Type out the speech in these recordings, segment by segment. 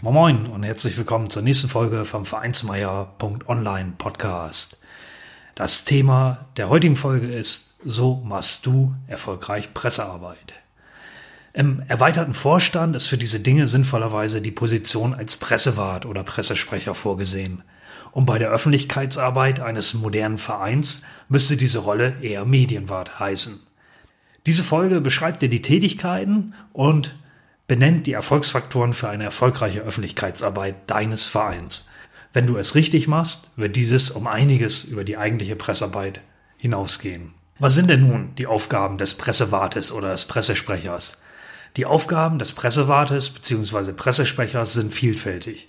Moin Moin und herzlich willkommen zur nächsten Folge vom Vereinsmeier.online Podcast. Das Thema der heutigen Folge ist, so machst du erfolgreich Pressearbeit. Im erweiterten Vorstand ist für diese Dinge sinnvollerweise die Position als Pressewart oder Pressesprecher vorgesehen. Und bei der Öffentlichkeitsarbeit eines modernen Vereins müsste diese Rolle eher Medienwart heißen. Diese Folge beschreibt dir die Tätigkeiten und benennt die Erfolgsfaktoren für eine erfolgreiche Öffentlichkeitsarbeit deines Vereins. Wenn du es richtig machst, wird dieses um einiges über die eigentliche Pressarbeit hinausgehen. Was sind denn nun die Aufgaben des Pressewartes oder des Pressesprechers? Die Aufgaben des Pressewartes bzw. Pressesprechers sind vielfältig.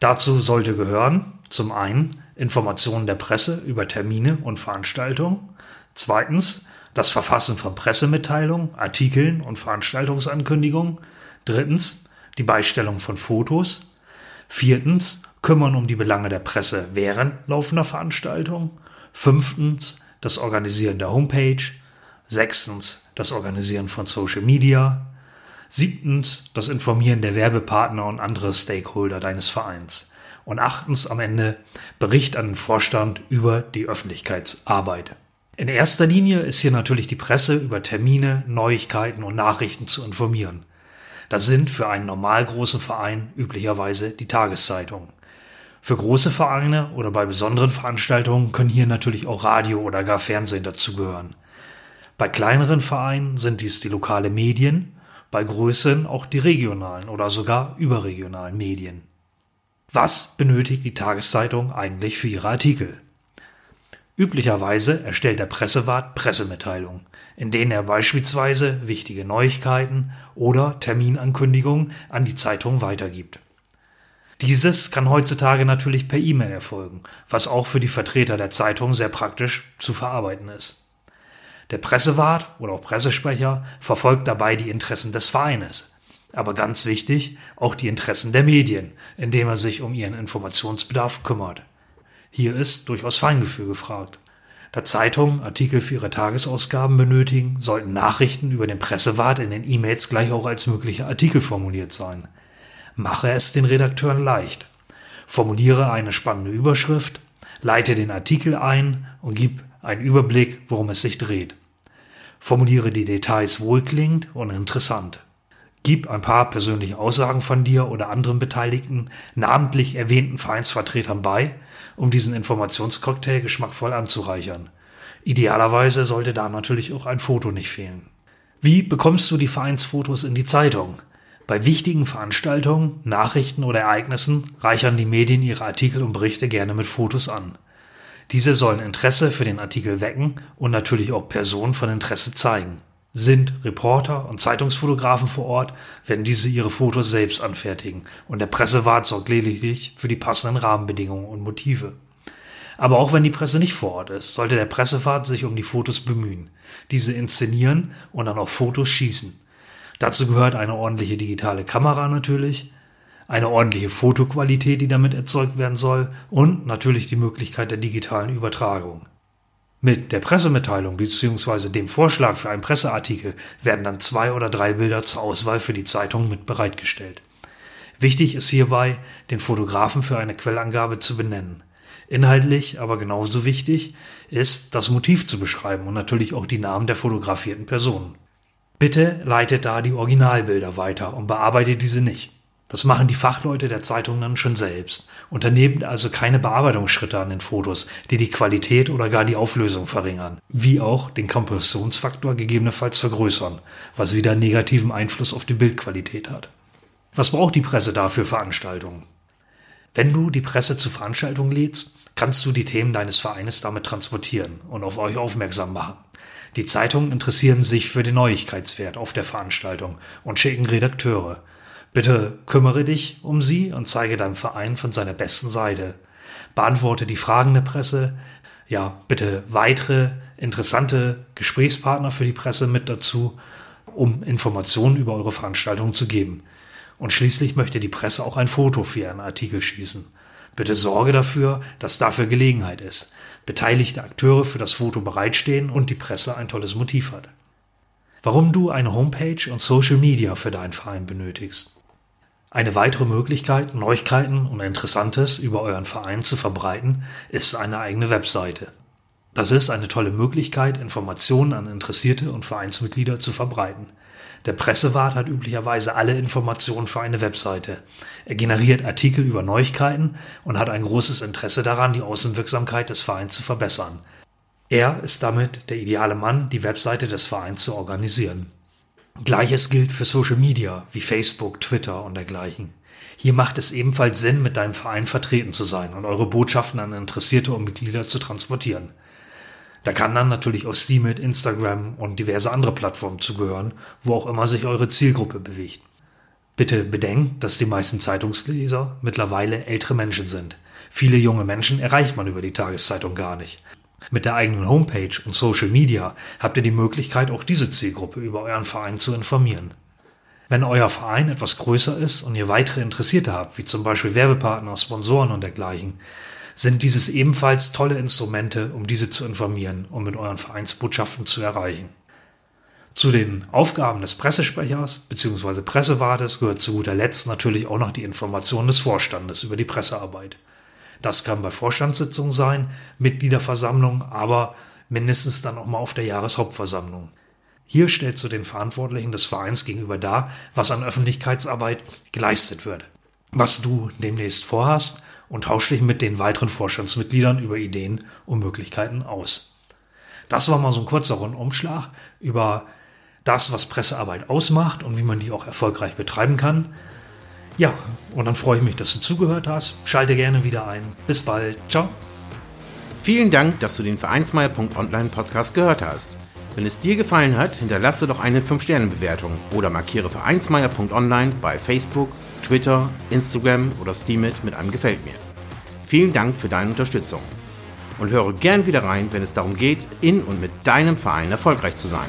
Dazu sollte gehören zum einen Informationen der Presse über Termine und Veranstaltungen, zweitens das Verfassen von Pressemitteilungen, Artikeln und Veranstaltungsankündigungen, drittens die Beistellung von Fotos, viertens kümmern um die Belange der Presse während laufender Veranstaltungen, fünftens das Organisieren der Homepage, sechstens das Organisieren von Social Media, siebtens das Informieren der Werbepartner und andere Stakeholder deines Vereins. Und achtens am Ende Bericht an den Vorstand über die Öffentlichkeitsarbeit. In erster Linie ist hier natürlich die Presse über Termine, Neuigkeiten und Nachrichten zu informieren. Das sind für einen normal großen Verein üblicherweise die Tageszeitungen. Für große Vereine oder bei besonderen Veranstaltungen können hier natürlich auch Radio oder gar Fernsehen dazugehören. Bei kleineren Vereinen sind dies die lokale Medien, bei größeren auch die regionalen oder sogar überregionalen Medien. Was benötigt die Tageszeitung eigentlich für ihre Artikel? Üblicherweise erstellt der Pressewart Pressemitteilungen, in denen er beispielsweise wichtige Neuigkeiten oder Terminankündigungen an die Zeitung weitergibt. Dieses kann heutzutage natürlich per E-Mail erfolgen, was auch für die Vertreter der Zeitung sehr praktisch zu verarbeiten ist. Der Pressewart oder auch Pressesprecher verfolgt dabei die Interessen des Vereines, aber ganz wichtig auch die Interessen der Medien, indem er sich um ihren Informationsbedarf kümmert. Hier ist durchaus Feingefühl gefragt. Da Zeitungen Artikel für ihre Tagesausgaben benötigen, sollten Nachrichten über den Pressewart in den E-Mails gleich auch als mögliche Artikel formuliert sein. Mache es den Redakteuren leicht. Formuliere eine spannende Überschrift, leite den Artikel ein und gib einen Überblick, worum es sich dreht. Formuliere die Details wohlklingend und interessant. Gib ein paar persönliche Aussagen von dir oder anderen Beteiligten, namentlich erwähnten Vereinsvertretern bei, um diesen Informationscocktail geschmackvoll anzureichern. Idealerweise sollte da natürlich auch ein Foto nicht fehlen. Wie bekommst du die Vereinsfotos in die Zeitung? Bei wichtigen Veranstaltungen, Nachrichten oder Ereignissen reichern die Medien ihre Artikel und Berichte gerne mit Fotos an. Diese sollen Interesse für den Artikel wecken und natürlich auch Personen von Interesse zeigen. Sind Reporter und Zeitungsfotografen vor Ort, werden diese ihre Fotos selbst anfertigen und der Pressewart sorgt lediglich für die passenden Rahmenbedingungen und Motive. Aber auch wenn die Presse nicht vor Ort ist, sollte der Pressewart sich um die Fotos bemühen, diese inszenieren und dann auch Fotos schießen. Dazu gehört eine ordentliche digitale Kamera natürlich, eine ordentliche Fotoqualität, die damit erzeugt werden soll und natürlich die Möglichkeit der digitalen Übertragung. Mit der Pressemitteilung bzw. dem Vorschlag für einen Presseartikel werden dann zwei oder drei Bilder zur Auswahl für die Zeitung mit bereitgestellt. Wichtig ist hierbei, den Fotografen für eine Quellangabe zu benennen. Inhaltlich, aber genauso wichtig, ist, das Motiv zu beschreiben und natürlich auch die Namen der fotografierten Personen. Bitte leitet da die Originalbilder weiter und bearbeitet diese nicht. Das machen die Fachleute der Zeitung dann schon selbst. Unternehmen also keine Bearbeitungsschritte an den Fotos, die die Qualität oder gar die Auflösung verringern, wie auch den Kompressionsfaktor gegebenenfalls vergrößern, was wieder negativen Einfluss auf die Bildqualität hat. Was braucht die Presse dafür Veranstaltungen? Wenn du die Presse zu Veranstaltungen lädst, kannst du die Themen deines Vereines damit transportieren und auf euch aufmerksam machen. Die Zeitungen interessieren sich für den Neuigkeitswert auf der Veranstaltung und schicken Redakteure, Bitte kümmere dich um sie und zeige deinem Verein von seiner besten Seite. Beantworte die Fragen der Presse. Ja, bitte weitere interessante Gesprächspartner für die Presse mit dazu, um Informationen über eure Veranstaltung zu geben. Und schließlich möchte die Presse auch ein Foto für ihren Artikel schießen. Bitte sorge dafür, dass dafür Gelegenheit ist, beteiligte Akteure für das Foto bereitstehen und die Presse ein tolles Motiv hat. Warum du eine Homepage und Social Media für deinen Verein benötigst. Eine weitere Möglichkeit, Neuigkeiten und Interessantes über euren Verein zu verbreiten, ist eine eigene Webseite. Das ist eine tolle Möglichkeit, Informationen an Interessierte und Vereinsmitglieder zu verbreiten. Der Pressewart hat üblicherweise alle Informationen für eine Webseite. Er generiert Artikel über Neuigkeiten und hat ein großes Interesse daran, die Außenwirksamkeit des Vereins zu verbessern. Er ist damit der ideale Mann, die Webseite des Vereins zu organisieren. Gleiches gilt für Social Media wie Facebook, Twitter und dergleichen. Hier macht es ebenfalls Sinn, mit deinem Verein vertreten zu sein und eure Botschaften an Interessierte und Mitglieder zu transportieren. Da kann dann natürlich auch Steemit, Instagram und diverse andere Plattformen zugehören, wo auch immer sich eure Zielgruppe bewegt. Bitte bedenkt, dass die meisten Zeitungsleser mittlerweile ältere Menschen sind. Viele junge Menschen erreicht man über die Tageszeitung gar nicht. Mit der eigenen Homepage und Social Media habt ihr die Möglichkeit, auch diese Zielgruppe über euren Verein zu informieren. Wenn euer Verein etwas größer ist und ihr weitere Interessierte habt, wie zum Beispiel Werbepartner, Sponsoren und dergleichen, sind dieses ebenfalls tolle Instrumente, um diese zu informieren und mit euren Vereinsbotschaften zu erreichen. Zu den Aufgaben des Pressesprechers bzw. Pressewartes gehört zu guter Letzt natürlich auch noch die Information des Vorstandes über die Pressearbeit. Das kann bei Vorstandssitzungen sein, Mitgliederversammlung, aber mindestens dann auch mal auf der Jahreshauptversammlung. Hier stellst du den Verantwortlichen des Vereins gegenüber dar, was an Öffentlichkeitsarbeit geleistet wird, was du demnächst vorhast und tausch dich mit den weiteren Vorstandsmitgliedern über Ideen und Möglichkeiten aus. Das war mal so ein kurzer Rundumschlag über das, was Pressearbeit ausmacht und wie man die auch erfolgreich betreiben kann. Ja, und dann freue ich mich, dass du zugehört hast. Schalte gerne wieder ein. Bis bald. Ciao. Vielen Dank, dass du den Vereinsmeier.online Podcast gehört hast. Wenn es dir gefallen hat, hinterlasse doch eine 5-Sterne-Bewertung oder markiere Vereinsmeier.online bei Facebook, Twitter, Instagram oder Steemit mit einem Gefällt mir. Vielen Dank für deine Unterstützung und höre gern wieder rein, wenn es darum geht, in und mit deinem Verein erfolgreich zu sein.